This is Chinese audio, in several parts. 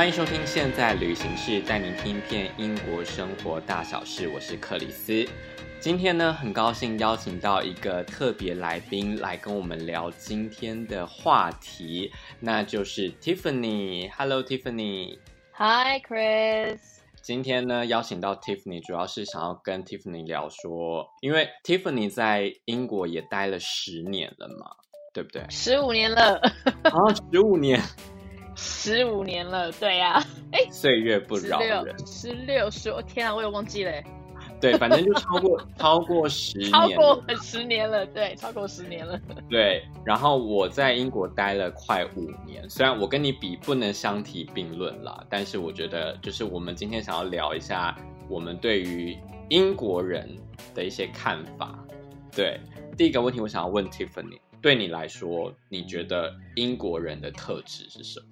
欢迎收听《现在旅行室》，带您听遍英国生活大小事。我是克里斯。今天呢，很高兴邀请到一个特别来宾来跟我们聊今天的话题，那就是 Tiffany。Hello，Tiffany。Hi，Chris。今天呢，邀请到 Tiffany，主要是想要跟 Tiffany 聊说，因为 Tiffany 在英国也待了十年了嘛，对不对？十五年了。啊，十五年。十五年了，对呀、啊，哎，岁月不饶人，十六十，我天啊，我也忘记了，对，反正就超过 超过十年，超过十年了，对，超过十年了，对。然后我在英国待了快五年，虽然我跟你比不能相提并论啦，但是我觉得就是我们今天想要聊一下我们对于英国人的一些看法。对，第一个问题我想要问 Tiffany，对你来说，你觉得英国人的特质是什么？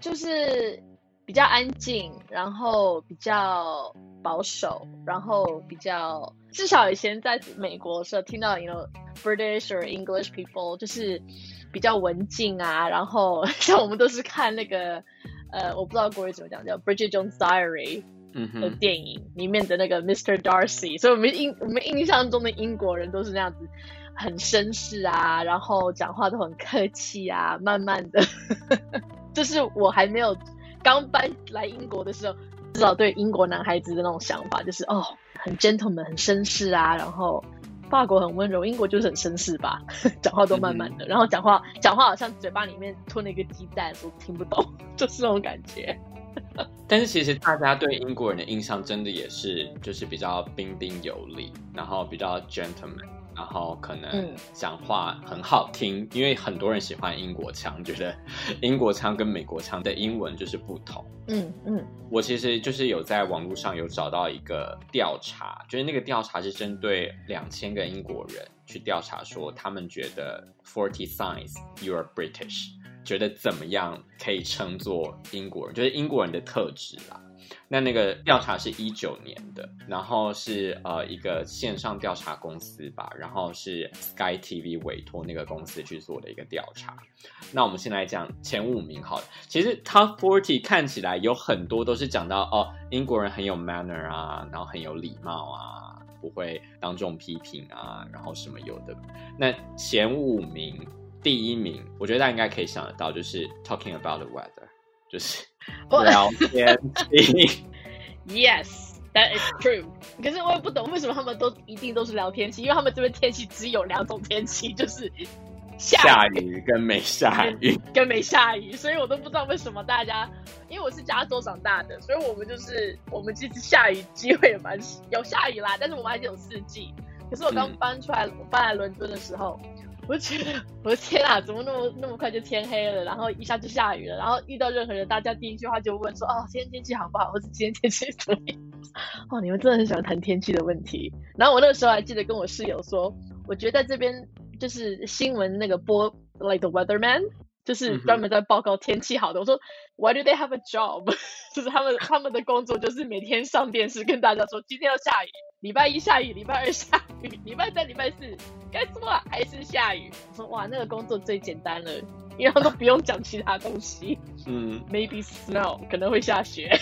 就是比较安静，然后比较保守，然后比较至少以前在美国的时候听到，you know British or English people 就是比较文静啊，然后 像我们都是看那个呃，我不知道国语怎么讲，叫 Bridget Jones' Diary 的电影里面的那个 Mr. Darcy，所以我们印我们印象中的英国人都是那样子，很绅士啊，然后讲话都很客气啊，慢慢的。就是我还没有刚搬来英国的时候，至少对英国男孩子的那种想法，就是哦，很 gentleman，很绅士啊。然后法国很温柔，英国就是很绅士吧，讲话都慢慢的，嗯、然后讲话讲话好像嘴巴里面吞了一个鸡蛋，都听不懂，就是那种感觉。但是其实大家对英国人的印象真的也是，就是比较彬彬有礼，然后比较 gentleman。然后可能讲话很好听，嗯，因为很多人喜欢英国腔，觉得 英国腔跟美国腔的英文就是不同。嗯嗯，我其实就是有在网络上有找到一个调查，就是那个调查是针对两千个英国人去调查，说他们觉得 Forty signs you are British，觉得怎么样可以称作英国人，就是英国人的特质啦。那那个调查是一九年的，然后是呃一个线上调查公司吧，然后是 Sky TV 委托那个公司去做的一个调查。那我们先来讲前五名好了。其实 Top Forty 看起来有很多都是讲到哦，英国人很有 manner 啊，然后很有礼貌啊，不会当众批评啊，然后什么有的。那前五名第一名，我觉得大家应该可以想得到，就是 Talking about the weather。就是聊天 气，Yes，that is true。可是我也不懂为什么他们都一定都是聊天气，因为他们这边天气只有两种天气，就是下雨，下雨跟没下雨，跟没下雨。所以我都不知道为什么大家，因为我是加州长大的，所以我们就是我们其实下雨机会也蛮有下雨啦，但是我们还是有四季。可是我刚搬出来，嗯、我搬来伦敦的时候。我觉得，我的天啊，怎么那么那么快就天黑了，然后一下就下雨了，然后遇到任何人，大家第一句话就问说：“哦，今天天气好不好？”或者“今天天气怎么样？” 哦，你们真的很喜欢谈天气的问题。然后我那个时候还记得跟我室友说，我觉得在这边就是新闻那个播，like the weatherman，就是专门在报告天气好的。嗯、我说，Why do they have a job？就是他们他们的工作就是每天上电视跟大家说今天要下雨。礼拜一下雨，礼拜二下雨，礼拜三、礼拜四该说还是下雨。我说哇，那个工作最简单了，因为他都不用讲其他东西。嗯，maybe snow 可能会下雪。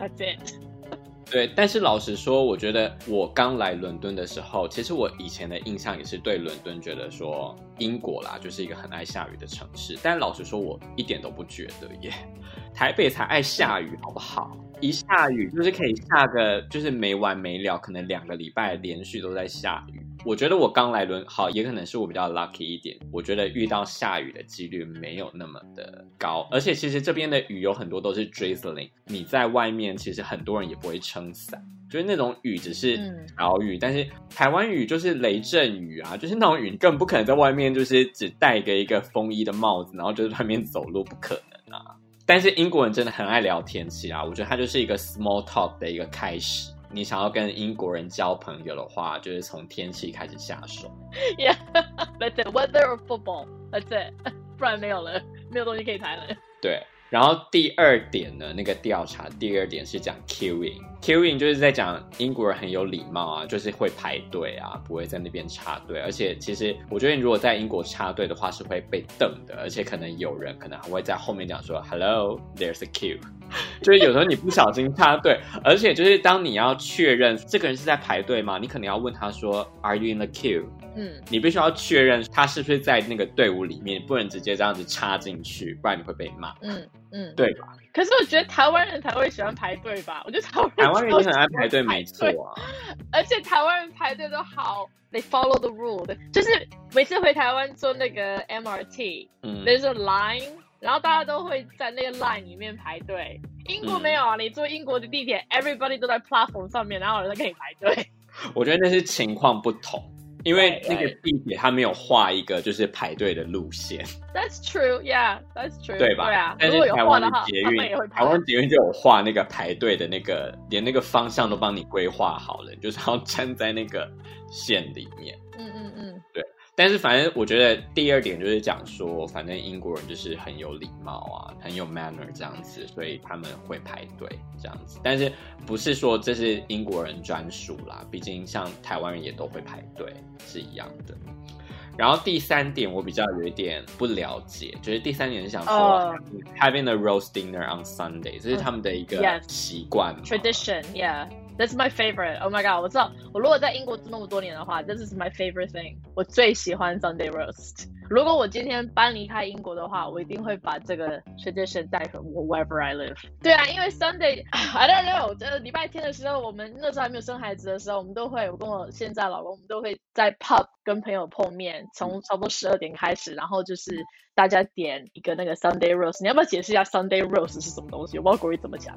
That's it。对，但是老实说，我觉得我刚来伦敦的时候，其实我以前的印象也是对伦敦觉得说英国啦，就是一个很爱下雨的城市。但老实说，我一点都不觉得耶。台北才爱下雨，好不好？一下雨就是可以下个，就是没完没了，可能两个礼拜连续都在下雨。我觉得我刚来伦，好，也可能是我比较 lucky 一点。我觉得遇到下雨的几率没有那么的高，而且其实这边的雨有很多都是 drizzling，你在外面其实很多人也不会撑伞，就是那种雨只是小雨，嗯。但是台湾雨就是雷阵雨啊，就是那种雨，你根本不可能在外面就是只戴个一个风衣的帽子，然后就在外面走路，不可能啊。但是英国人真的很爱聊天气啊，我觉得它就是一个 small talk 的一个开始。你想要跟英国人交朋友的话，就是从天气开始下手。Yeah，that's it. Weather or football. That's it. 不然没有了，没有东西可以谈了。对，然后第二点呢，那个调查第二点是讲 queuing，queuing 就是在讲英国人很有礼貌啊，就是会排队啊，不会在那边插队。而且其实我觉得，你如果在英国插队的话，是会被瞪的，而且可能有人可能还会在后面讲说 “Hello，there's a queue”，就是有时候你不小心插队，而且就是当你要确认这个人是在排队吗？你可能要问他说 “Are you in the queue？” 嗯，你必须要确认他是不是在那个队伍里面，不能直接这样子插进去，不然你会被骂。嗯嗯，对吧？可是我觉得台湾人才会喜欢排队吧？我觉得台湾台湾人也很爱排队，没错啊。而且台湾人排队都好，they follow the rule，就是每次回台湾坐那个 MRT，嗯，there's a line，然后大家都会在那个 line 里面排队。英国没有啊，嗯、你坐英国的地铁，everybody 都在 platform 上面，然后有人在跟你排队。我觉得那是情况不同。因为那个地铁它没有画一个就是排队的路线。That's true, yeah, that's true。对吧？对啊。但是台湾的捷运，台湾捷运就有画那个排队的那个，连那个方向都帮你规划好了，就是要站在那个线里面。嗯嗯嗯，对。但是反正我觉得第二点就是讲说，反正英国人就是很有礼貌啊，很有 manner 这样子，所以他们会排队这样子。但是不是说这是英国人专属啦，毕竟像台湾人也都会排队，是一样的。然后第三点我比较有一点不了解，就是第三点是想说、oh. having a roast dinner on Sunday，这是他们的一个习惯、yes. tradition，yeah。That's my favorite. Oh my god！我知道，我如果在英国住那么多年的话，This is my favorite thing。我最喜欢 Sunday roast。如果我今天搬离开英国的话，我一定会把这个 tradition 带回我 wherever I live。对啊，因为 Sunday，I don't know，这礼拜天的时候，我们那时候还没有生孩子的时候，我们都会，我跟我现在老公，我们都会在 pub 跟朋友碰面，从差不多十二点开始，然后就是。大家点一个那个 Sunday roast，你要不要解释一下 Sunday roast 是什么东西？我不知道国语怎么讲，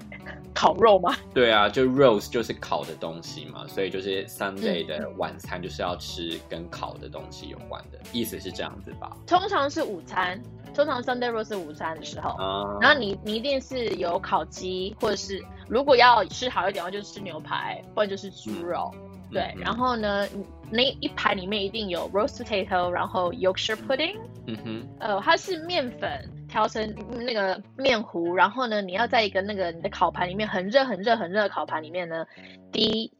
烤肉吗？对啊，就 roast 就是烤的东西嘛，所以就是 Sunday 的晚餐就是要吃跟烤的东西有关的，意思是这样子吧？通常是午餐，通常 Sunday roast 是午餐的时候，嗯、然后你你一定是有烤鸡，或者是如果要吃好一点的话，就是吃牛排，或者就是猪肉。嗯对，嗯、然后呢，那一盘里面一定有 roast potato，然后 Yorkshire pudding，嗯哼，呃，它是面粉调成那个面糊，然后呢，你要在一个那个你的烤盘里面很热很热很热的烤盘里面呢，滴，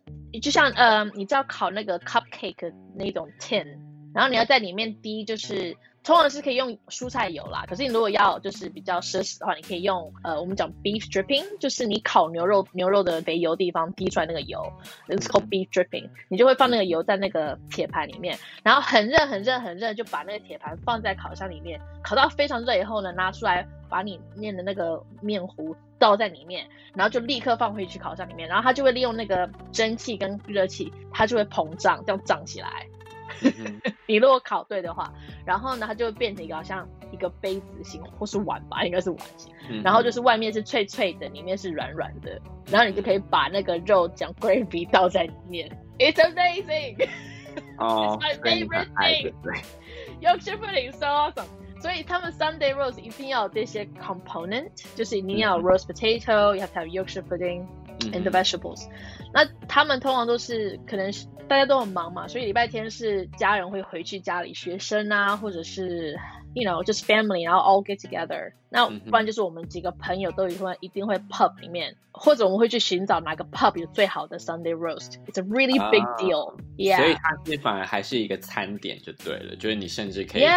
就像呃，你知道烤那个 cupcake 那种 tin，然后你要在里面滴就是。通常是可以用蔬菜油啦，可是你如果要就是比较奢侈的话，你可以用呃，我们讲 beef dripping，就是你烤牛肉牛肉的肥油地方滴出来那个油，it's called beef dripping。你就会放那个油在那个铁盘里面，然后很热很热很热，就把那个铁盘放在烤箱里面，烤到非常热以后呢，拿出来把你面的那个面糊倒在里面，然后就立刻放回去烤箱里面，然后它就会利用那个蒸汽跟热气，它就会膨胀，这样胀起来。你如果考对的话，然后呢，它就会变成一个好像一个杯子型或是碗吧，应该是碗型。嗯、然后就是外面是脆脆的，里面是软软的，然后你就可以把那个肉酱 gravy 倒在里面。It's amazing！哦 It's my favorite thing。Yorkshire pudding so awesome！所以他们 Sunday roast 一定要有这些 component，就是一定要有 roast potato，you have to have Yorkshire pudding and the vegetables。那他们通常都是可能是。大家都很忙嘛，所以礼拜天是家人会回去家里，学生啊，或者是 you know just family，然后 all get together。那不然就是我们几个朋友都一定会一定会 pub 里面，或者我们会去寻找哪个 pub 有最好的 Sunday roast。It's a really big deal。Yeah。所以它是反而还是一个餐点就对了，就是你甚至可以去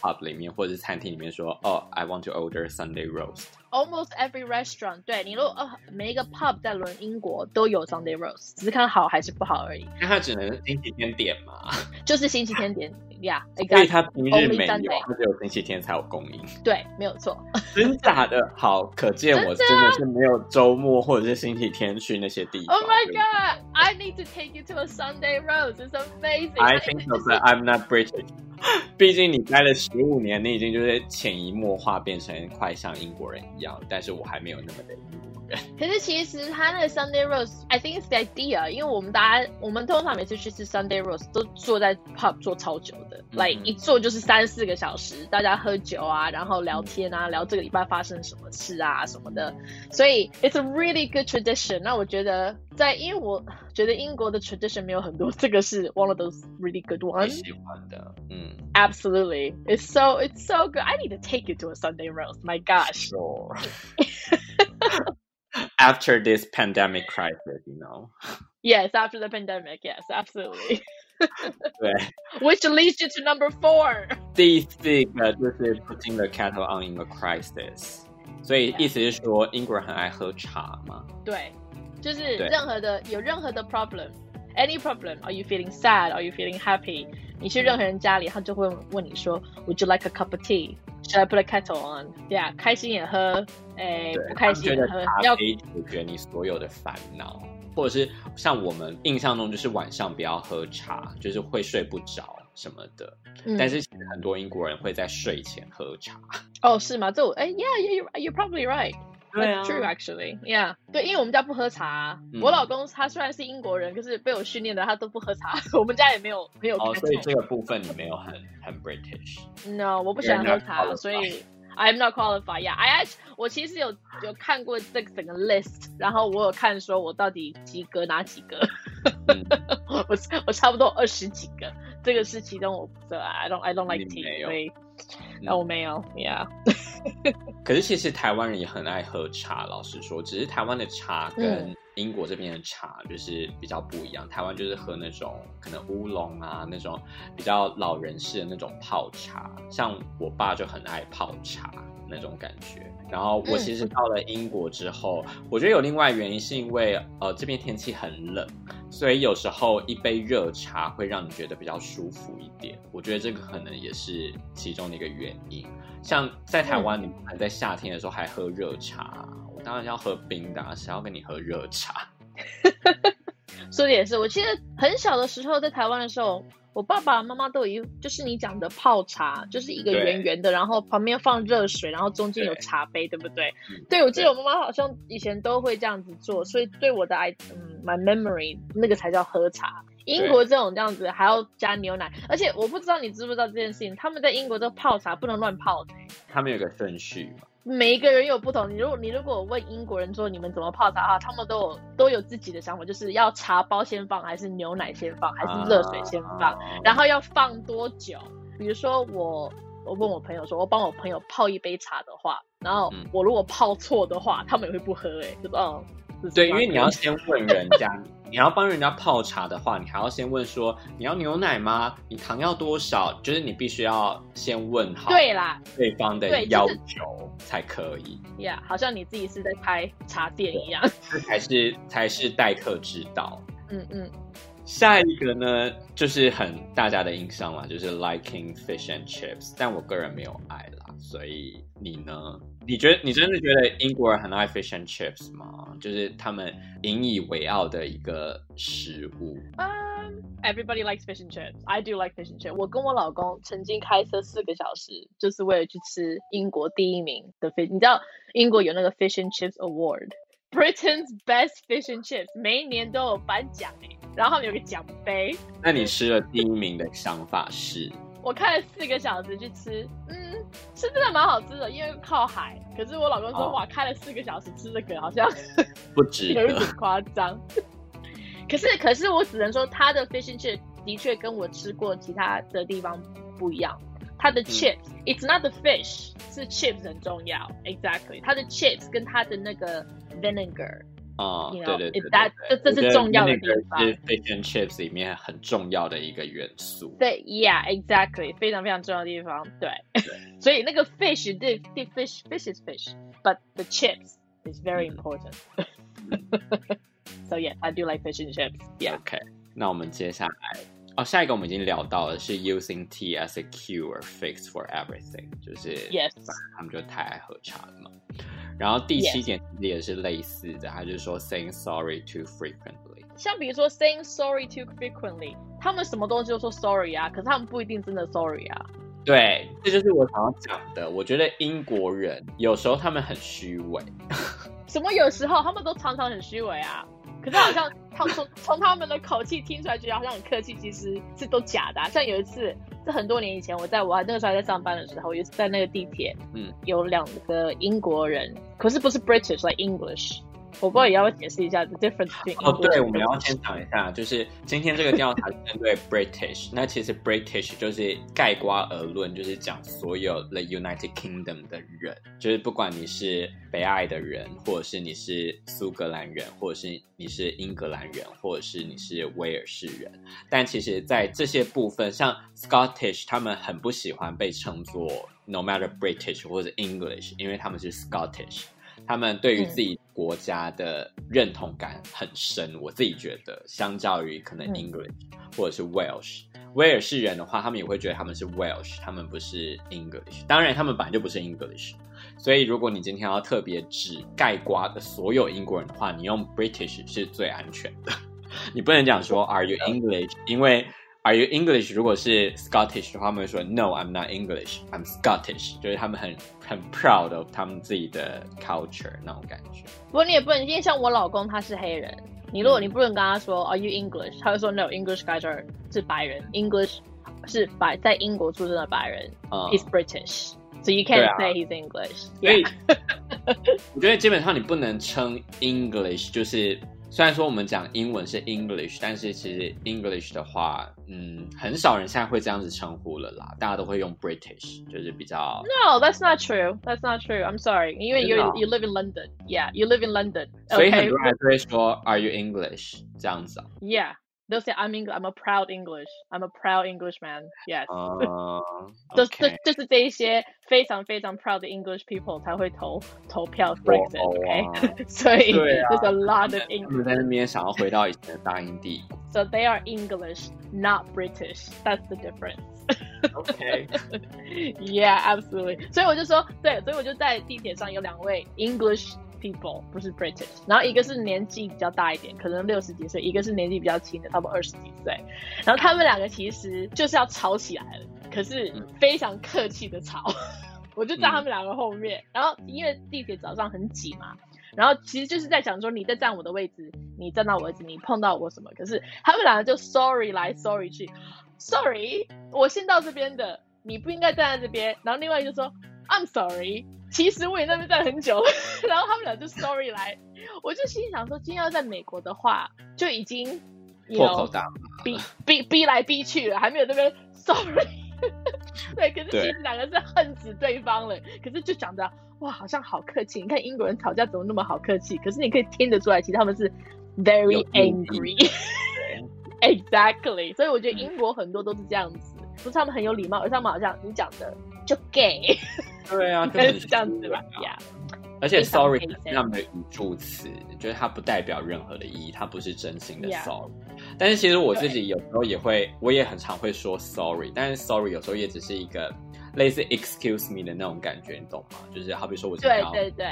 pub 里面或者是餐厅里面说，哦，I want to order Sunday roast。Almost every restaurant，对，你如果呃每一个 pub 在伦英国都有 Sunday roast，只是看好还是不好而已。那它只能星期天点嘛？就是星期天点呀，yeah, 所以它平日没有，它只有星期天才有供应。对，没有错。真假的？好，可见我真的是没有周末或者是星期天去那些地方。Oh my god！I need to take you to a Sunday roast. It's amazing. I think so, but I'm not British. 毕竟你待了十五年，你已经就是潜移默化变成快像英国人一样，但是我还没有那么的人。 人。可是其实他那个 Sunday roast，I think it's the idea，因为我们大家我们通常每次去吃 Sunday roast 都坐在 pub 坐超久的，来、嗯、一坐就是三四个小时，大家喝酒啊，然后聊天啊，聊这个礼拜发生什么事啊什么的，所以 it's a really good tradition。那我觉得在，因为我觉得英国的 tradition 没有很多，这个是 one of those really good ones。喜欢的，嗯，Absolutely，it's so it's so good。I need to take you to a Sunday roast. My gosh. Sure. After this pandemic crisis, you know. Yes, after the pandemic, yes, absolutely. 对，Which leads you to number four. 第四个就是 putting the kettle on in a crisis，所以意思是说英国人很爱喝茶吗？对，就是任何的有任何的 problem，any problem，are you feeling sad？Are you feeling happy？你去任何人家里，他就会问你说，Would you like a cup of tea？Should I put a kettle on？Yeah，开心也喝，哎，不开心也喝，要解决你所有的烦恼。或者是像我们印象中，就是晚上不要喝茶，就是会睡不着什么的。嗯、但是其实很多英国人会在睡前喝茶。哦，是吗？这我哎，Yeah，you you're probably right. 对啊 That's true actually. Yeah，对，因为我们家不喝茶。嗯、我老公他虽然是英国人，可是被我训练的他都不喝茶。我们家也没有没有。哦，所以这个部分你没有很很 British。No，我不喜欢喝茶，所以。I'm not qualified. Yeah, I actually 我其实有有看过这个整个 list，然后我有看说我到底及格哪几个，嗯、我我差不多二十几个，这个是其中我不知道 I don't I don't like tea，所以那我没有，Yeah。可是其实台湾人也很爱喝茶，老实说，只是台湾的茶跟、嗯。英国这边的茶就是比较不一样，台湾就是喝那种可能乌龙啊，那种比较老人式的那种泡茶，像我爸就很爱泡茶那种感觉。然后我其实到了英国之后，嗯、我觉得有另外原因是因为呃这边天气很冷，所以有时候一杯热茶会让你觉得比较舒服一点。我觉得这个可能也是其中的一个原因。像在台湾，你还在夏天的时候还喝热茶。我当然要喝冰的，啊，谁要跟你喝热茶？说的也是，我记得很小的时候在台湾的时候，我爸爸妈妈都有一，就是你讲的泡茶，就是一个圆圆的，然后旁边放热水，然后中间有茶杯，对，不对？嗯、对，我记得我妈妈好像以前都会这样子做，所以对我的爱，嗯，my memory 那个才叫喝茶。英国这种这样子还要加牛奶，而且我不知道你知不知道这件事情，他们在英国都泡茶不能乱泡的，他们有个顺序嘛。每一个人有不同。你如果你如果问英国人说你们怎么泡茶啊，他们都有都有自己的想法，就是要茶包先放，还是牛奶先放，还是热水先放，然后要放多久？比如说我我问我朋友说，我帮我朋友泡一杯茶的话，然后我如果泡错的话，他们也会不喝哎、欸，就说哦。对，因为你要先问人家，你要帮人家泡茶的话，你还要先问说你要牛奶吗？你糖要多少？就是你必须要先问好对啦对方的要求才可以。呀，yeah, 好像你自己是在开茶店一样，才是才是待客之道。嗯嗯。下一个呢，就是很大家的印象嘛，就是 liking fish and chips，但我个人没有爱啦，所以你呢？你觉得你真的觉得英国人很爱 fish and chips 吗？就是他们引以为傲的一个食物。Um, everybody likes fish and chips. I do like fish and chips. 我跟我老公曾经开车四个小时，就是为了去吃英国第一名的 fish。你知道英国有那个 fish and chips award，Britain's best fish and chips，每一年都有颁奖诶，然后他们有个奖杯。那你吃了第一名的想法是？我开了四个小时去吃，嗯，是真的蛮好吃的，因为靠海。可是我老公说，哦、哇，开了四个小时吃这个好像不值，有一点夸张。可是，可是我只能说，他的 fish and chips 的确跟我吃过其他的地方不一样。它的 chips，it's、嗯、not the fish，是 chips 很重要，exactly。它的 chips 跟它的那个 vinegar。啊，对对对，这这是重要的地方，是 fish and chips 里面很重要的一个元素。对，Yeah，exactly，非常非常重要的地方。对，所以那个 fish，对对，fish，fish is fish，but the chips is very important。So yeah，I do like fish and chips。Yeah，OK。那我们接下来，哦，下一个我们已经聊到了，是 using tea as a cure fix for everything，就是 Yes，他们就太爱喝茶了嘛。 然后第七点也是类似的，他就是说 saying sorry too frequently。像比如说 saying sorry too frequently，他们什么东西都说 sorry 啊，可是他们不一定真的 sorry 啊。对，这就是我想要讲的。我觉得英国人有时候他们很虚伪。什么有时候他们都常常很虚伪啊。可是好像他从从他们的口气听出来，觉得好像很客气，其实是都假的啊。像有一次，是很多年以前，我在我还那个时候还在上班的时候，也是在那个地铁，嗯，有两个英国人，可是不是 British，like English。我不知道也要解释一下 the difference between。哦，对，我们要先讲一下，就是今天这个调查是针对 British，那其实 British 就是盖瓜而论，就是讲所有 the United Kingdom 的人，就是不管你是北爱的人，或者是你是苏格兰人，或者是你是英格兰人，或者是你是威尔士人，但其实，在这些部分，像 Scottish，他们很不喜欢被称作 no matter British 或者 English，因为他们是 Scottish。他们对于自己国家的认同感很深，嗯、我自己觉得，相较于可能 English、嗯、或者是 Welsh，威尔士人的话，他们也会觉得他们是 Welsh，他们不是 English。当然，他们本来就不是 English。所以，如果你今天要特别指盖瓜的所有英国人的话，你用 British 是最安全的。你不能讲说 Are you English？因为 Are you English？如果是 Scottish 的话，他们会说 No, I'm not English. I'm Scottish。就是他们很很 proud of 他们自己的 culture 那种感觉。不过你也不能，因为像我老公他是黑人，你如果你不能跟他说、嗯、Are you English？他会说 No, English guys are 是白人，English 是白在英国出生的白人、嗯、，He's British。So you can't、啊、say he's English。所以我觉得基本上你不能称 English 就是。 虽然说我们讲英文是 English，但是其实 English 的话，嗯，很少人现在会这样子称呼了啦，大家都会用 British，就是比较。No, that's not true. That's not true. I'm sorry. 因为 you you live in London. Yeah, you live in London. 所以很多人会说 Are you English 这样子啊？Yeah. They'll say I'm English. I'm a proud English. I'm a proud Englishman. Yes. 哦，就就就是这一些非常非常 proud 的 English people 才会投投票 Brexit。OK，所以 there's a lot of English。他们在那边想要回到以前的大英帝国。So they are English, not British. That's the difference. OK. Yeah, absolutely. 所以我就说，对，所以我就在地铁上有两位 English。 People 不是 British，然后一个是年纪比较大一点，可能六十几岁；一个是年纪比较轻的，差不多二十几岁。然后他们两个其实就是要吵起来了，可是非常客气的吵。嗯、我就在他们两个后面，嗯、然后因为地铁早上很挤嘛，然后其实就是在讲说你在占我的位置，你站到我位置，你碰到我什么。可是他们两个就 sorry 来 sorry 去，sorry 我先到这边的，你不应该站在这边。然后另外一个就说 I'm sorry。其实我也在那边站很久，然后他们俩就 sorry 来，我就心想说，今天要在美国的话，就已经破口大骂，逼逼逼来逼去了，还没有那边 sorry。对，可是其实两个是恨死对方了，可是就讲的哇，好像好客气。你看英国人吵架怎么那么好客气？可是你可以听得出来，其实他们是 very angry。Exactly，所以我觉得英国很多都是这样子，不是他们很有礼貌，而是他们好像你讲的就 gay。对啊，就是这样子吧。而且 sorry 是他们的语助词，就是它不代表任何的意义，它不是真心的 sorry。但是其实我自己有时候也会，我也很常会说 sorry，但是 sorry 有时候也只是一个类似 excuse me 的那种感觉，你懂吗？就是好比说我今天要对对对，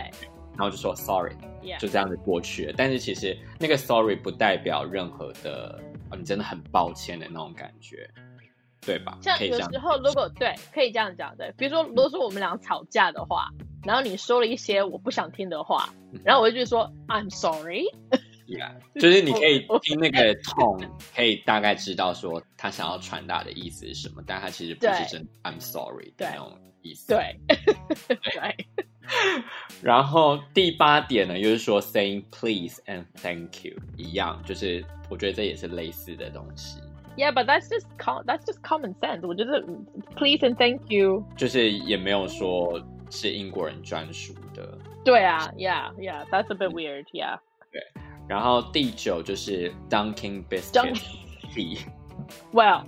然后就说 sorry，Yeah. 就这样子过去了。但是其实那个 sorry 不代表任何的，哦，你真的很抱歉的那种感觉。对吧？像有时候，如果对，可以这样讲，对。比如说，如果说我们俩吵架的话，然后你说了一些我不想听的话，然后我就说 I'm sorry。Yeah，就是你可以听那个 tone，可以大概知道说他想要传达的意思是什么，但他其实不是真 I'm sorry 的那种意思。对，对。然后第八点呢，就是说 saying please and thank you 一样，就是我觉得这也是类似的东西。Yeah, but that's just com that's just common sense. 我觉得 please and thank you 就是也没有说是英国人专属的。对啊，Yeah, yeah, that's a bit weird. Yeah. 对，然后第九就是 Dunkin' Biscuit tea. Well，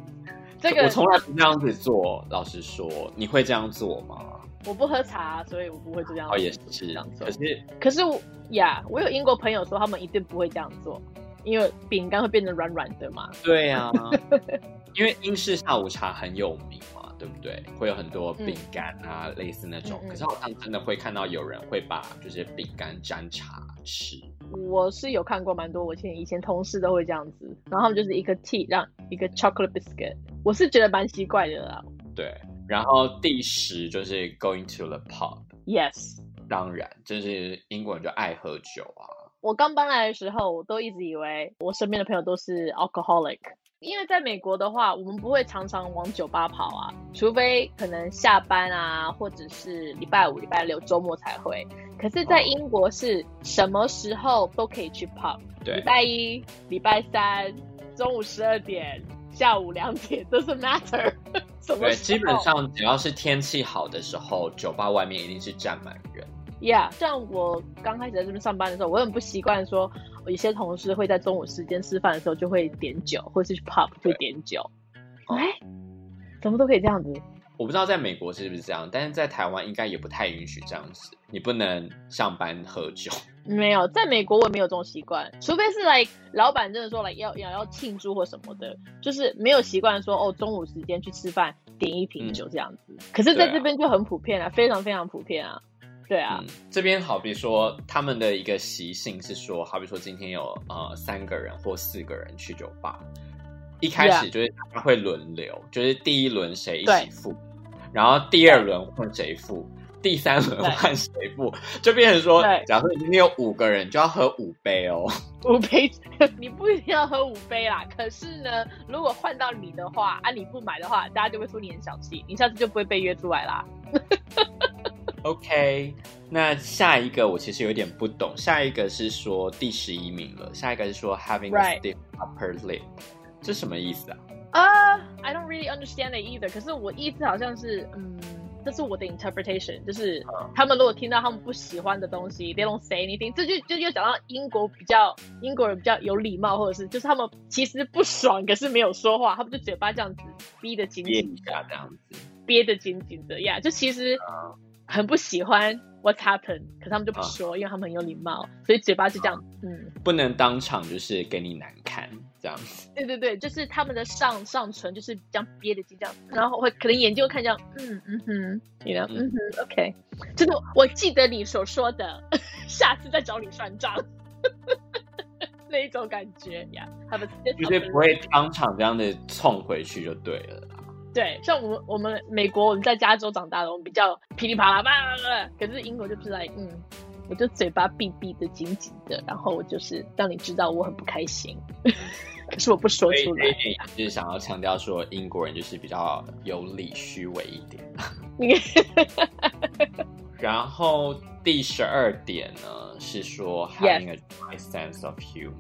这个我从来不这样子做。老实说，你会这样做吗？我不喝茶，所以我不会这样做。哦，也是这样做。可是，可是我呀，我有英国朋友说他们一定不会这样做。因为饼干会变得软软的嘛。对呀、啊，因为英式下午茶很有名嘛，对不对？会有很多饼干啊，嗯、类似那种。嗯、可是好像真的会看到有人会把就是饼干沾茶吃。我是有看过蛮多，我以前以前同事都会这样子，然后他们就是一个 tea 让一个 chocolate biscuit，我是觉得蛮奇怪的啦。对，然后第十就是 going to the pub。Yes。当然，就是英国人就爱喝酒啊。我刚搬来的时候，我都一直以为我身边的朋友都是 alcoholic，因为在美国的话，我们不会常常往酒吧跑啊，除非可能下班啊，或者是礼拜五、礼拜六、周末才会。可是，在英国是什么时候都可以去 pub，对，礼拜一、礼拜三、中午十二点、下午两点，doesn't matter。对，基本上只要是天气好的时候，酒吧外面一定是站满人。Yeah，像我刚开始在这边上班的时候，我很不习惯说，我一些同事会在中午时间吃饭的时候就会点酒，或者是去 pub 会点酒。哎，怎么都可以这样子？我不知道在美国是不是这样，但是在台湾应该也不太允许这样子。你不能上班喝酒。没有，在美国我也没有这种习惯，除非是 like 老板真的说 like 要要要庆祝或什么的，就是没有习惯说哦中午时间去吃饭点一瓶酒这样子。嗯、可是在这边就很普遍啊，啊非常非常普遍啊。对啊，嗯、这边好比说他们的一个习性是说，好比说今天有呃三个人或四个人去酒吧，一开始就是他会轮流.就是第一轮谁一起付，然后第二轮换谁付。第三轮换谁付，就变成说，对假设今天有五个人，就要喝五杯哦。五杯，你不一定要喝五杯啦。可是呢，如果换到你的话，啊，你不买的话，大家就会说你很小气，你下次就不会被约出来啦。OK，那下一个我其实有点不懂。下一个是说第十一名了，下一个是说 having a stiff upper lip，这什么意思啊？啊、uh,，I don't really understand it either。可是我意思好像是，嗯。这是我的 interpretation，就是他们如果听到他们不喜欢的东西，they don't say anything，这就就又讲到英国比较英国人比较有礼貌，或者是就是他们其实不爽，可是没有说话，他们就嘴巴这样子逼得紧紧的，这样子憋得紧紧的呀就其实很不喜欢 what's happened，可是他们就不说，因为他们很有礼貌，所以嘴巴就这样，嗯，不能当场就是给你难看。这样子，对对对，就是他们的上上唇就是这样憋的，这样，然后会可能眼睛会看这样，嗯嗯哼，你呢？嗯哼，OK，真的我记得你所说的，下次再找你算账，那一种感觉呀，他们绝对不会当场这样的冲回去就对了。对，像我们我们美国我们在加州长大的，我们比较噼里啪啦，啪啦，可是英国就不是来，嗯。我就嘴巴闭闭的紧紧的，然后我就是让你知道我很不开心，可是我不说出来。就是想要强调说，英国人就是比较有理、虚伪一点。然后第十二点呢，是说 having a dry sense of humor，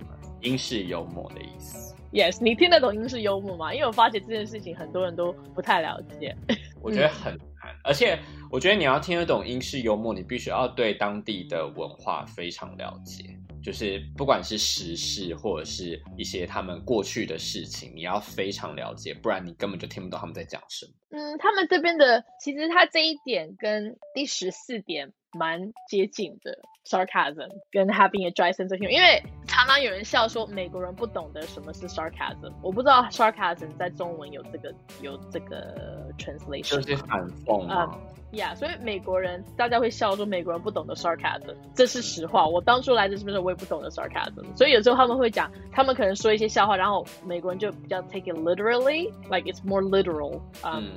英式幽默的意思。Yes，你听得懂英式幽默吗？因为我发觉这件事情很多人都不太了解。我觉得很难。而且，我觉得你要听得懂英式幽默，你必须要对当地的文化非常了解。就是不管是时事或者是一些他们过去的事情，你要非常了解，不然你根本就听不懂他们在讲什么。嗯，他们这边的其实他这一点跟第十四点蛮接近的，sarcasm 跟 having a dry sense of humor。因为常常有人笑说美国人不懂得什么是 sarcasm，我不知道 sarcasm 在中文有这个有这个 translation，就是反讽啊。呀，yeah, 所以美国人大家会笑说美国人不懂得 sarcasm，这是实话。我当初来这边的时候，我也不懂得 sarcasm，所以有时候他们会讲，他们可能说一些笑话，然后美国人就比较 take it literally，like it's more literal，um，、嗯、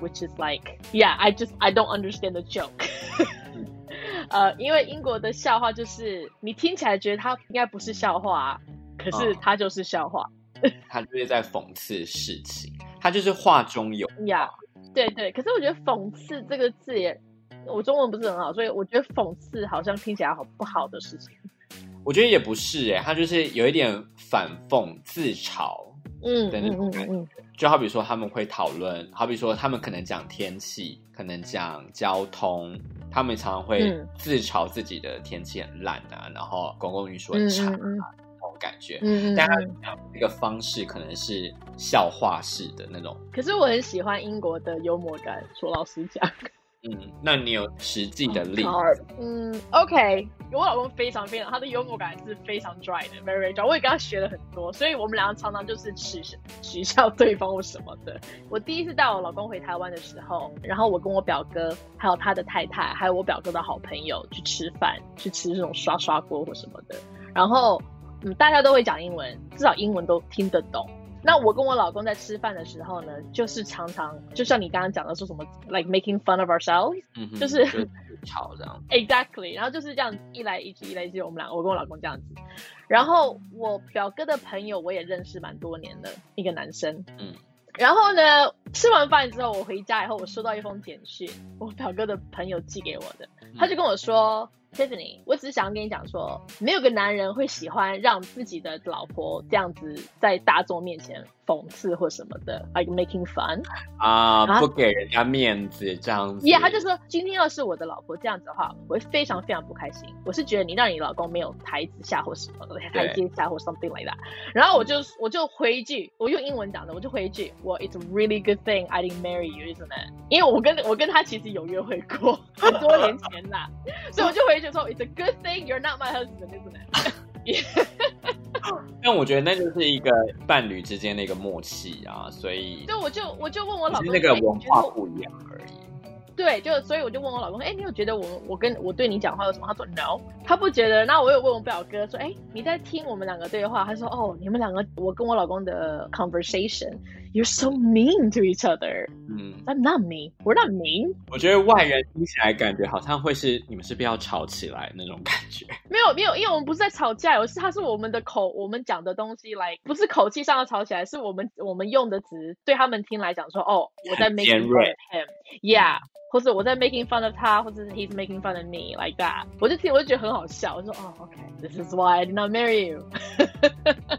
which is like，yeah，I just I don't understand the joke。 呃，因为英国的笑话就是你听起来觉得它应该不是笑话，可是它就是笑话，它就是在讽刺事情，它就是话中有呀。Yeah. 对对，可是我觉得“讽刺”这个字也，我中文不是很好，所以我觉得“讽刺”好像听起来好不好的事情。我觉得也不是哎，它就是有一点反讽、自嘲，嗯的那种感觉。嗯嗯嗯嗯、就好比说他们会讨论，好比说他们可能讲天气，可能讲交通，他们常常会自嘲自己的天气很烂啊，嗯、然后公共运输很差、啊。嗯嗯嗯感觉，嗯，但他讲这个方式可能是笑话式的那种。可是我很喜欢英国的幽默感，说老实讲。嗯，那你有实际的例子？嗯，OK，我老公非常非常，他的幽默感是非常 dry 的，very dry。我也跟他学了很多，所以我们两个常常就是取笑取笑对方或什么的。我第一次带我老公回台湾的时候，然后我跟我表哥还有他的太太，还有我表哥的好朋友去吃饭，去吃这种刷刷锅或什么的，然后。嗯，大家都会讲英文，至少英文都听得懂。那我跟我老公在吃饭的时候呢，就是常常就像你刚刚讲的说什么，like making fun of ourselves，、就是吵这样。Exactly，然后就是这样一来一去，一来一去，我们俩，我跟我老公这样子。然后我表哥的朋友我也认识蛮多年的一个男生，嗯。然后呢，吃完饭之后，我回家以后，我收到一封简讯，我表哥的朋友寄给我的，他就跟我说。Tiffany，我只是想要跟你讲说，没有个男人会喜欢让自己的老婆这样子在大众面前讽刺或什么的，like making fun 啊，不给人家面子这样子。Yeah，他就说今天要是我的老婆这样子的话，我会非常非常不开心。我是觉得你让你老公没有台子下或什么的台阶下或 something like that。然后我就我就回一句，我用英文讲的，我就回一句，我 It's a really good thing I didn't marry you，isn't it？因为我跟我跟他其实有约会过很多年前啦，所以我就回一句说 It's a good thing you're not my husband，isn't it？但我觉得那就是一个伴侣之间的一个默契啊，所以，对，我就我就问我老公，那个文化不一样而已。对，就所以我就问我老公，哎，你有觉得我我跟我对你讲话有什么？他说 no，他不觉得。那我有问我表哥说，哎，你在听我们两个对话？他说，哦，你们两个，我跟我老公的 conversation，you're so mean to each other。嗯，I'm not mean，we're not mean。我觉得外人听起来感觉好像会是你们是不是要吵起来那种感觉？没有没有，因为我们不是在吵架，而是他是我们的口，我们讲的东西来，不是口气上的吵起来，是我们我们用的词对他们听来讲说，哦，我在 making fun of him，yeah。或者我在 making fun of 他，或者是 he's making fun of me like that，我就听我就觉得很好笑，我就说哦，OK，this is why I did not marry you。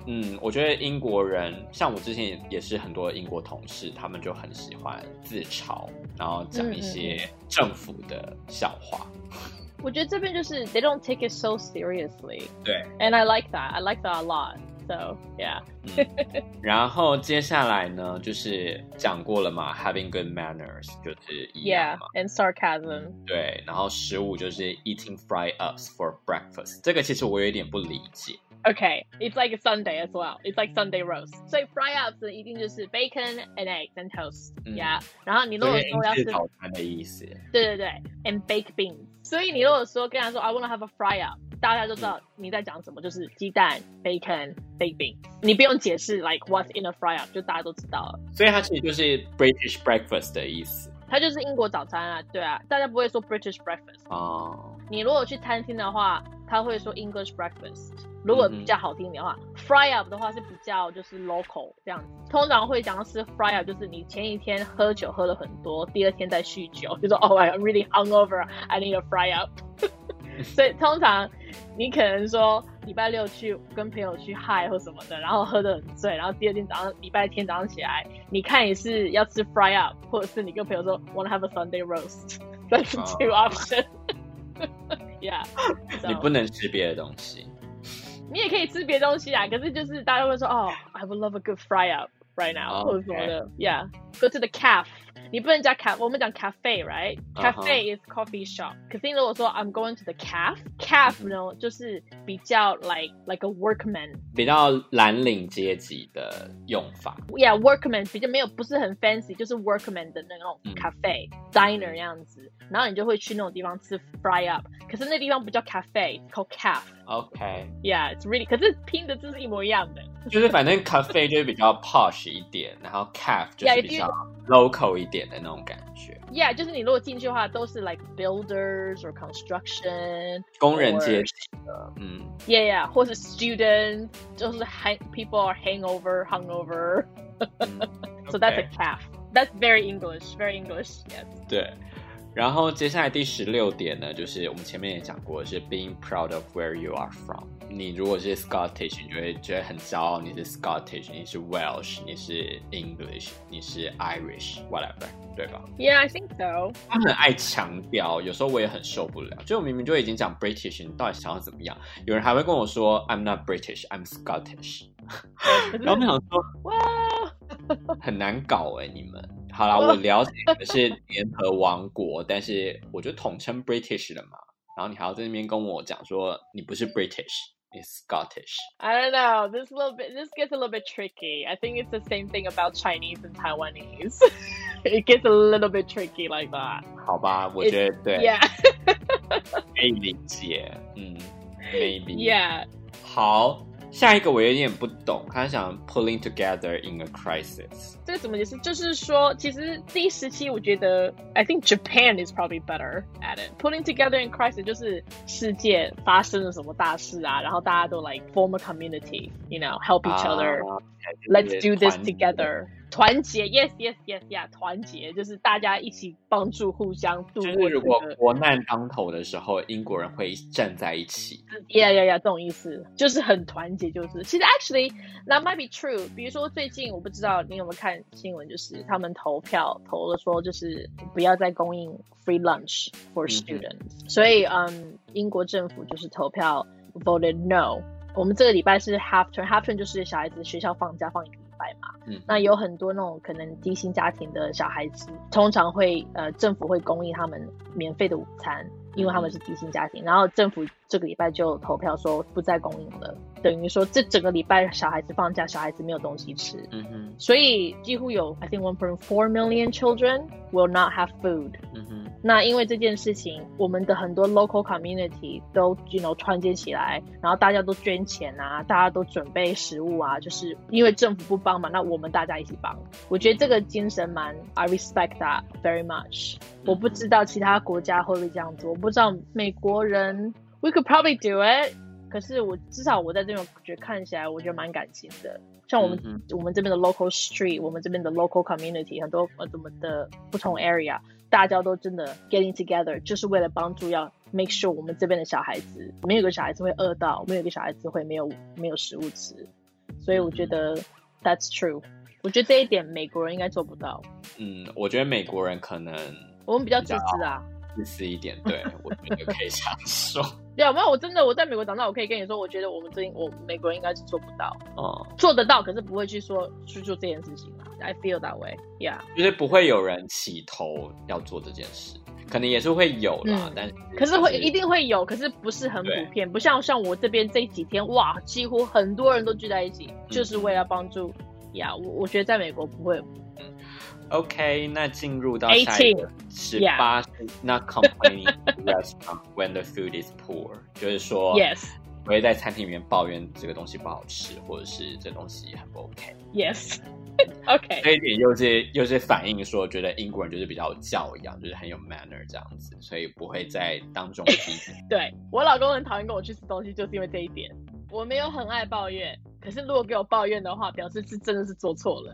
嗯，我觉得英国人像我之前也是很多英国同事，他们就很喜欢自嘲，然后讲一些政府的笑话。嗯嗯我觉得这边就是 they don't take it so seriously。对，and I like that. I like that a lot. So yeah，嗯、然后接下来呢，就是讲过了嘛，having good manners 就是一样嘛，yeah，and sarcasm。对，然后十五就是 eating fry ups for breakfast，这个其实我有点不理解。Okay, it's like a Sunday as well. It's like Sunday roast. 所以 fry ups 一定就是 bacon and eggs and toast. Yeah，、嗯、然后你如果说要是早餐的意思，对对对，and baked beans。所以你如果说跟他说 I want to have a fry up。 大家都知道你在讲什么，就是鸡蛋、bacon、baked beans，你不用解释，like what's in a fry up，就大家都知道了。所以它其实就是 British breakfast 的意思。它就是英国早餐啊，对啊，大家不会说 British breakfast。哦。你如果去餐厅的话，他会说 English breakfast。如果比较好听的话、嗯、，fry up 的话是比较就是 local 这样子。通常会讲的是 fry up，就是你前一天喝酒喝了很多，第二天再酗酒，就说 Oh I'm really hungover，I need a fry up。所以通常你可能说礼拜六去跟朋友去嗨或什么的，然后喝得很醉，然后第二天早上礼拜天早上起来，你看你是要吃 fry up，或者是你跟朋友说 wanna have a Sunday roast，that's two options。Yeah，你不能吃别的东西，你也可以吃别的东西啊。可是就是大家会说哦，I would love a good fry up right now，或者什么的。Yeah，go to the cafe。你不能加咖，我们讲 cafe，right？cafe is coffee shop。可是如果说 I'm going to the cafe，cafe 呢就是比较 like like a workman，比较蓝领阶级的用法。Yeah，workman 比较没有不是很 fancy，就是 workman 的那种 cafe diner 那样子。然后你就会去那种地方吃 fry up，可是那地方不叫 cafe，called cafe。 OK，Yeah，it's really，可是拼的字是一模一样的。就是反正 cafe 就是比较 posh 一点，然后 cafe 就是比较 local 一点的那种感觉。Yeah，就是你如果进去的话，都是 like builders or construction 工人阶级的，嗯。Yeah，yeah，或是 students，就是 hang people are hangover hungover。So that's a cafe. That's very English, very English. Yes. 对。 然后接下来第十六点呢，就是我们前面也讲过是 being proud of where you are from。你如果是 Scottish，你就会觉得很骄傲，你是 Scottish，你是 Welsh，你是 English，你是 Irish，whatever，对吧？Yeah, I think so。他很爱强调，有时候我也很受不了。就我明明就已经讲 British，你到底想要怎么样？有人还会跟我说 I'm not British, I'm Scottish。然后我想说，哇，很难搞哎，你们。好啦，我了解的是联合王国，但是我就统称 British 了嘛。然后你还要在那边跟我讲说你不是 British，你是 Scottish。I don't know. This little bit, this gets a little bit tricky. I think it's the same thing about Chinese and Taiwanese. It gets a little bit tricky like that. 好吧，我觉得对，Yeah，可以理解。嗯，Maybe。Yeah。好。下一个我有点不懂，他想 pulling together in a crisis。这个怎么解释？就是说，其实第十期我觉得，I think Japan is probably better at it. Pulling together in crisis 就是世界发生了什么大事啊，然后大家都 like form a community，you know, help each other.、Uh, Let's do this together. 团结，yes yes yes yeah，团结就是大家一起帮助，互相度过、这个。就是如果国难当头的时候，英国人会站在一起。Yeah yeah yeah，这种意思就是很团结，就是其实 actually that might be true。比如说最近我不知道你有没有看新闻，就是他们投票投了说就是不要再供应 free lunch for students，、嗯、所以嗯，um, 英国政府就是投票 voted no。我们这个礼拜是 half term，half term 就是小孩子学校放假放一个礼拜嘛。嗯，那有很多那种可能低薪家庭的小孩子，通常会呃政府会供应他们免费的午餐，因为他们是低薪家庭。然后政府这个礼拜就投票说不再供应了，等于说这整个礼拜小孩子放假，小孩子没有东西吃。嗯哼，所以几乎有 I think one point four million children will not have food。嗯哼。那因为这件事情，我们的很多 local community 都 you know 团结起来，然后大家都捐钱啊，大家都准备食物啊，就是因为政府不帮嘛，那我们大家一起帮。我觉得这个精神蛮，I respect that very much。我不知道其他国家会不会这样做，我不知道美国人，we could probably do it。可是我至少我在这边，我觉得看起来我觉得蛮感情的。像我们、嗯、我们这边的 local street，我们这边的 local community，很多呃怎么的不同 area。大家都真的 getting together，就是为了帮助要 make sure 我们这边的小孩子没有个小孩子会饿到，没有个小孩子会没有没有食物吃，所以我觉得 that's true。我觉得这一点美国人应该做不到。嗯，我觉得美国人可能我们比较自私啊，自私一点。对，我觉得可以这样说。对啊，没有，我真的我在美国长大，我可以跟你说，我觉得我们这我美国人应该是做不到。哦，做得到，可是不会去说去做这件事情。I feel that way, yeah. 就是不会有人起头要做这件事，可能也是会有啦，嗯、但是可是会一定会有，可是不是很普遍，不像像我这边这几天，哇，几乎很多人都聚在一起，嗯、就是为了帮助呀。我、我觉得在美国不会。嗯、OK，那进入到下一个十八，Not complaining restaurant when the food is poor，就是说，Yes，不会在餐厅里面抱怨这个东西不好吃，或者是这东西很不 OK。Yes。OK，这一点又是又是反映说，觉得英国人就是比较有教养，就是很有 manner 这样子，所以不会在当中批评。对，我老公很讨厌跟我去吃东西，就是因为这一点。我没有很爱抱怨，可是如果给我抱怨的话，表示是真的是做错了。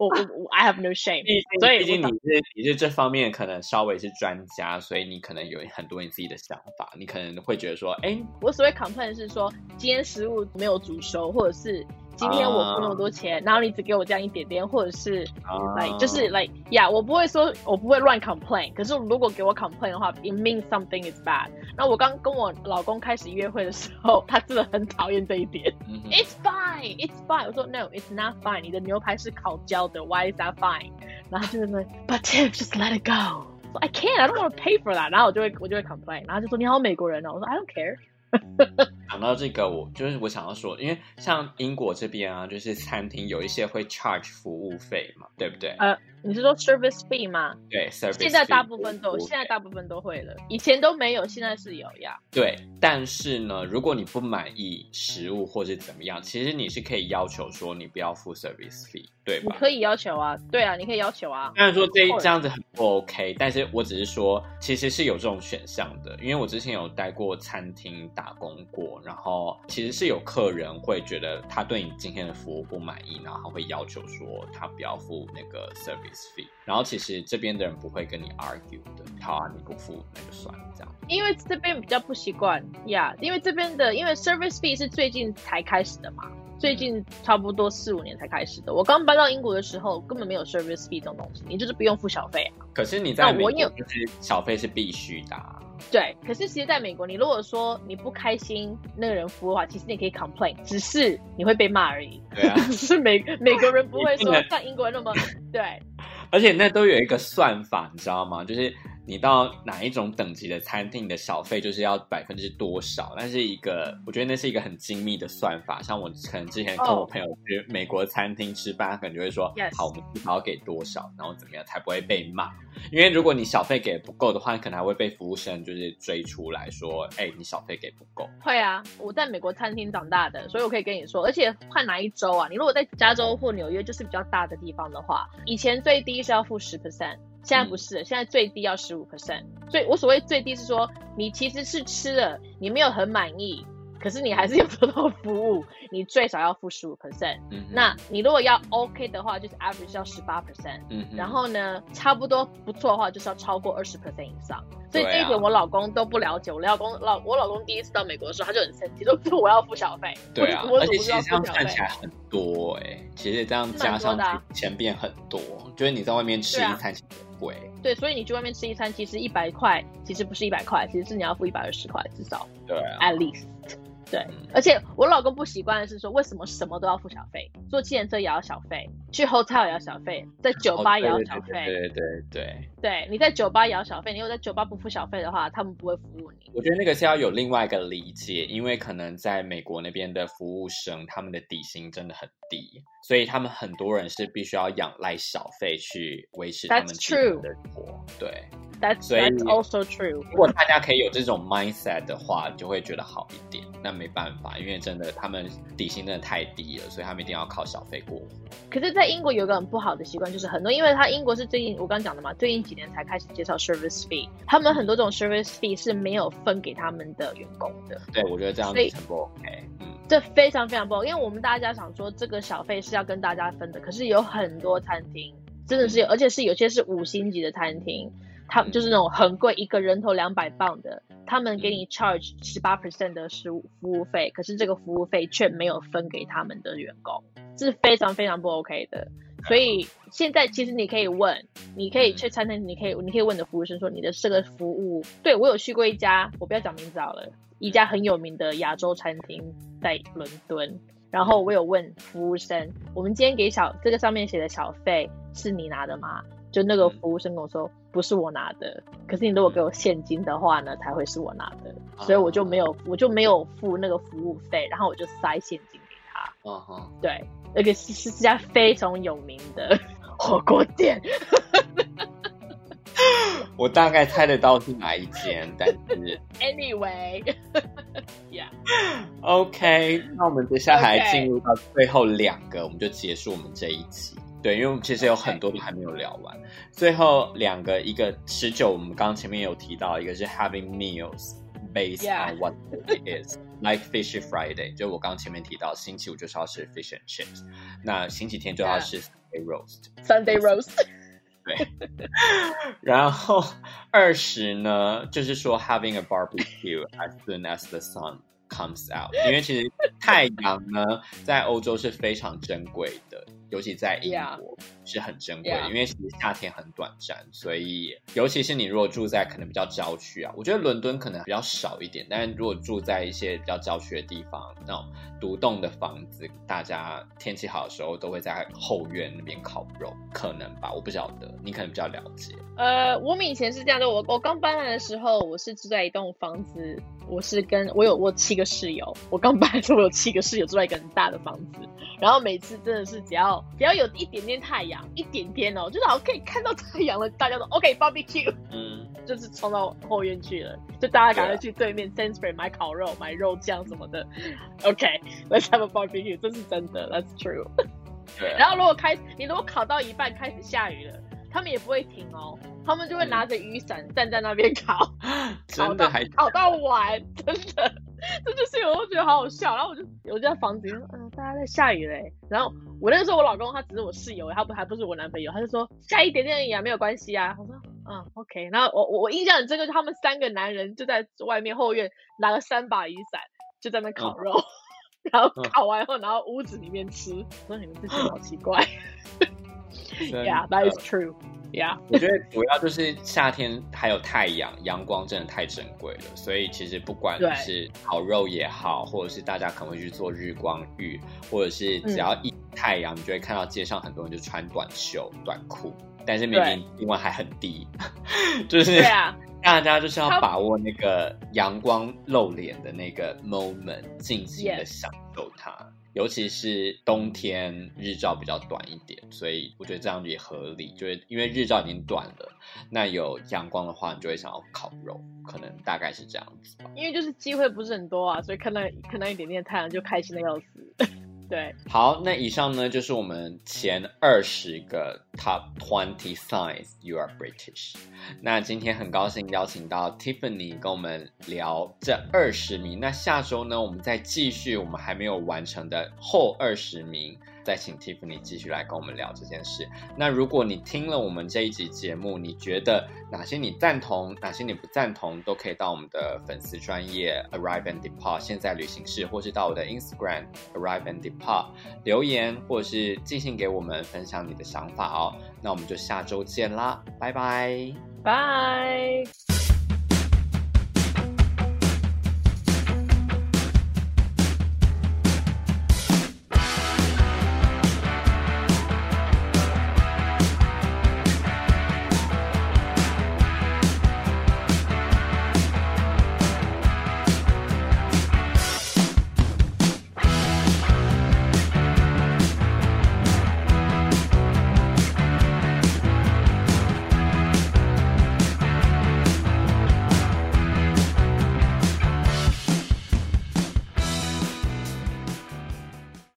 我我我，I have no shame。所以毕竟你是你是这方面可能稍微是专家，所以你可能有很多你自己的想法，你可能会觉得说，哎，我所谓 complain 是说今天食物没有煮熟，或者是。今天我付那么多钱，uh, 然后你只给我这样一点点，或者是 uh, 就是 like 呀、yeah，我不会说，我不会乱 complain。可是如果给我 complain 的话，it means something is bad。那我刚跟我老公开始约会的时候，他真的很讨厌这一点。Mm -hmm. It's fine, it's fine。我说 No, it's not fine。你的牛排是烤焦的，Why is that fine？然后他就说 But Tiff, just let it go。So I can't, I don't want to pay for that。然后我就会我就会 complain。然后就说你好美国人哦。我说 I don't care。讲到这个，我就是我想要说，因为像英国这边啊，就是餐厅有一些会 charge 服务费嘛，对不对？呃，你是说 service fee 吗？对，service fee。现在大部分都，现在大部分都会了，以前都没有，现在是有呀。对，但是呢，如果你不满意食物或是怎么样，其实你是可以要求说你不要付 service fee，对吧？你可以要求啊，对啊，你可以要求啊。虽然说这这样子很不 OK，但是我只是说，其实是有这种选项的，因为我之前有待过餐厅打工过。然后其实是有客人会觉得他对你今天的服务不满意，然后他会要求说他不要付那个 service fee。然后其实这边的人不会跟你 argue 的，好啊，你不付那就算了这样。因为这边比较不习惯呀，yeah, 因为这边的因为 service fee 是最近才开始的嘛，最近差不多四五年才开始的。我刚搬到英国的时候根本没有 service fee 这种东西，你就是不用付小费啊。可是你在美国就是小费是必须的啊。对，可是其实在美国，你如果说你不开心那个人服务的话，其实你可以 complain，只是你会被骂而已。对啊，只是美美国人不会说像英国人那么对。而且那都有一个算法，你知道吗？就是。你到哪一种等级的餐厅的小费就是要百分之多少，那是一个我觉得那是一个很精密的算法。像我可能之前跟我朋友去美国餐厅吃饭，他可能就会说，Yes. 好，我们至少要给多少，然后怎么样才不会被骂？因为如果你小费给不够的话，你可能还会被服务生就是追出来说，哎、欸，你小费给不够。会啊，我在美国餐厅长大的，所以我可以跟你说，而且看哪一周啊，你如果在加州或纽约，就是比较大的地方的话，以前最低是要付十 percent，现在不是，嗯、现在最低要十五 percent。所以我所谓最低是说，你其实是吃了，你没有很满意。可是你还是有得到服务，你最少要付十五 percent。嗯，那你如果要 OK 的话，就是 average 要十八 percent。嗯，然后呢，差不多不错的话，就是要超过二十 percent 以上。所以这一点我老公都不了解。我老公老我老公第一次到美国的时候，他就很生气，说我要付小费。对啊，我而且其实这样看起来很多哎、欸，其实这样加上去钱变很多，就是你在外面吃一餐对，所以你去外面吃一餐，其实一百块，其实不是一百块，其实是你要付一百二十块至少。对啊，at least。对，而且我老公不习惯的是说，为什么什么都要付小费？坐计程车也要小费，去 hotel 也要小费，在酒吧也要小费。对对对对。对，你在酒吧也要小费，你如果在酒吧不付小费的话，他们不会服务你。我觉得那个是要有另外一个理解，因为可能在美国那边的服务生，他们的底薪真的很低，所以他们很多人是必须要仰赖小费去维持他们的生活。对。That's, that's also true. 如果大家可以有这种 mindset 的话，就会觉得好一点。那没办法，因为真的他们底薪真的太低了，所以他们一定要靠小费过活。可是，在英国有个很不好的习惯，就是很多，因为他英国是最近我刚讲的嘛，最近几年才开始介绍 service fee，他们很多这种 service fee 是没有分给他们的员工的。对，我觉得这样子很不 OK。嗯，这非常非常不 OK，因为我们大家想说这个小费是要跟大家分的，可是有很多餐厅真的是有，而且是有些是五星级的餐厅。他们就是那种很贵，一个人头两百磅的，他们给你 charge 十八 percent 的食物服务费，可是这个服务费却没有分给他们的员工，这是非常非常不 OK 的。所以现在其实你可以问，你可以去餐厅，你可以你可以问你的服务生说，你的这个服务，对，我有去过一家，我不要讲名字好了，一家很有名的亚洲餐厅在伦敦，然后我有问服务生，我们今天给小这个上面写的小费是你拿的吗？就那个服务生跟我说，不是我拿的，可是你如果给我现金的话呢，才会是我拿的，所以我就没有，我就没有付那个服务费，然后我就塞现金给他。嗯哼，对，那个是是家非常有名的火锅店。我大概猜得到是哪一间，但是 anyway，yeah，OK，那我们接下来进入到最后两个，我们就结束我们这一集。对，因为我们其实有很多都还没有聊完。最后两个，一个持久，我们刚刚前面有提到，一个是 having meals based on what it is，like fish Friday，就我刚刚前面提到，星期五就是要吃 fish and chips，那星期天就要吃 Sunday roast，Sunday roast。对，然后二十呢，就是说 having a barbecue as soon as the sun comes out，因为其实太阳呢，在欧洲是非常珍贵的。尤其在英国是很珍贵.因为其实夏天很短暂，所以尤其是你如果住在可能比较郊区啊，我觉得伦敦可能比较少一点，但是如果住在一些比较郊区的地方，那种独栋的房子，大家天气好的时候都会在后院那边烤肉，可能吧，我不晓得，你可能比较了解。呃，我们以前是这样的，我我刚搬来的时候，我是住在一栋房子，我是跟我有我七个室友，我刚搬来的时候我有七个室友住在一个很大的房子，然后每次真的是只要。只要有一点点太阳，一点点哦，就是好像可以看到太阳了，大家都 OK barbecue，嗯，就是冲到后院去了，就大家赶快去对面 Sainsbury 买烤肉、买肉酱什么的，OK，let's、okay, have a barbecue，这是真的，That's true。对。然后如果开，你如果烤到一半开始下雨了，他们也不会停哦，他们就会拿着雨伞站在那边烤，真的还烤到晚，真的。这就是我都觉得好好笑，然后我就我就在房子里说，嗯、呃，大家在下雨嘞。然后我那个时候我老公他只是我室友，他不还不是我男朋友，他就说下一点点雨啊，没有关系啊。我说嗯，OK。然后我我我印象很深刻，就他们三个男人就在外面后院拿了三把雨伞，就在那烤肉，嗯、然后烤完后然后屋子里面吃。我说你们这些好奇怪。Yeah, that is true. Yeah，我觉得主要就是夏天还有太阳，阳光真的太珍贵了。所以其实不管是烤肉也好，或者是大家可能会去做日光浴，或者是只要一太阳，嗯、你就会看到街上很多人就穿短袖、短裤。但是明明气温还很低，就是对啊，大家就是要把握那个阳光露脸的那个 moment，尽情的享受它。尤其是冬天日照比较短一点，所以我觉得这样子也合理。就是因为日照已经短了，那有阳光的话，你就会想要烤肉，可能大概是这样子吧。因为就是机会不是很多啊，所以看到看到一点点太阳就开心的要死。对，好，那以上呢就是我们前二十个 Top Twenty Signs You Are British。那今天很高兴邀请到 Tiffany 跟我们聊这二十名。那下周呢，我们再继续我们还没有完成的后二十名。再请 Tiffany 继续来跟我们聊这件事。那如果你听了我们这一集节目，你觉得哪些你赞同，哪些你不赞同，都可以到我们的粉丝专业 Arrive and Depart 现在旅行室，或是到我的 Instagram Arrive and Depart 留言，或者是寄信给我们分享你的想法哦。那我们就下周见啦，拜拜，拜。